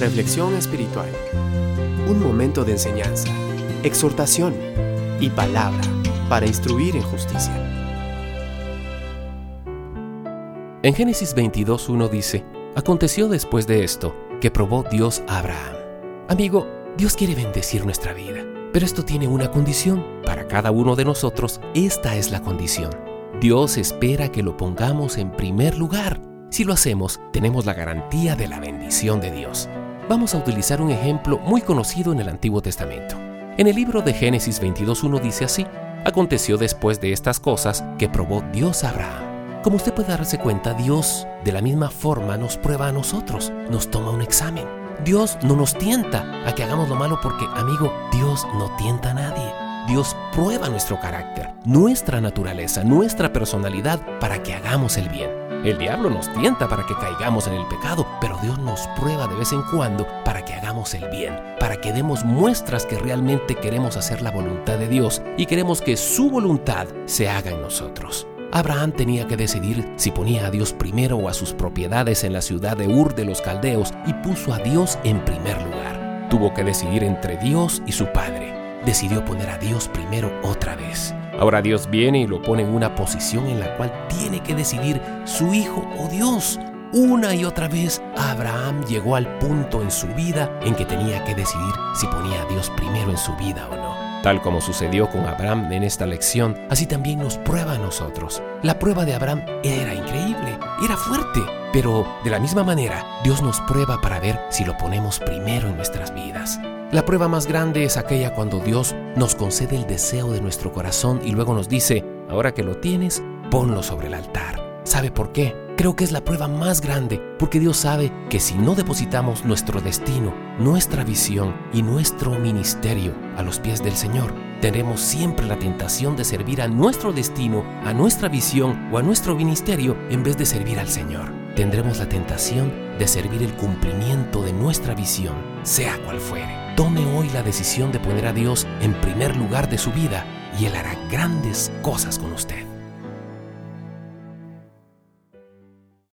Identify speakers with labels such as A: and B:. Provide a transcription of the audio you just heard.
A: Reflexión espiritual. Un momento de enseñanza, exhortación y palabra para instruir en justicia.
B: En Génesis 22.1 dice, Aconteció después de esto que probó Dios a Abraham. Amigo, Dios quiere bendecir nuestra vida, pero esto tiene una condición. Para cada uno de nosotros, esta es la condición. Dios espera que lo pongamos en primer lugar. Si lo hacemos, tenemos la garantía de la bendición de Dios. Vamos a utilizar un ejemplo muy conocido en el Antiguo Testamento. En el libro de Génesis 22.1 dice así, Aconteció después de estas cosas que probó Dios a Abraham. Como usted puede darse cuenta, Dios de la misma forma nos prueba a nosotros, nos toma un examen. Dios no nos tienta a que hagamos lo malo porque, amigo, Dios no tienta a nadie. Dios prueba nuestro carácter, nuestra naturaleza, nuestra personalidad para que hagamos el bien. El diablo nos tienta para que caigamos en el pecado, pero Dios nos prueba de vez en cuando para que hagamos el bien, para que demos muestras que realmente queremos hacer la voluntad de Dios y queremos que su voluntad se haga en nosotros. Abraham tenía que decidir si ponía a Dios primero o a sus propiedades en la ciudad de Ur de los Caldeos y puso a Dios en primer lugar. Tuvo que decidir entre Dios y su padre. Decidió poner a Dios primero otra vez. Ahora Dios viene y lo pone en una posición en la cual tiene que decidir su hijo o Dios. Una y otra vez Abraham llegó al punto en su vida en que tenía que decidir si ponía a Dios primero en su vida o no. Tal como sucedió con Abraham en esta lección, así también nos prueba a nosotros. La prueba de Abraham era increíble, era fuerte, pero de la misma manera Dios nos prueba para ver si lo ponemos primero en nuestras vidas. La prueba más grande es aquella cuando Dios nos concede el deseo de nuestro corazón y luego nos dice, ahora que lo tienes, ponlo sobre el altar. ¿Sabe por qué? Creo que es la prueba más grande, porque Dios sabe que si no depositamos nuestro destino, nuestra visión y nuestro ministerio a los pies del Señor, tendremos siempre la tentación de servir a nuestro destino, a nuestra visión o a nuestro ministerio en vez de servir al Señor. Tendremos la tentación de servir el cumplimiento de nuestra visión, sea cual fuere. Tome hoy la decisión de poner a Dios en primer lugar de su vida y Él hará grandes cosas con usted.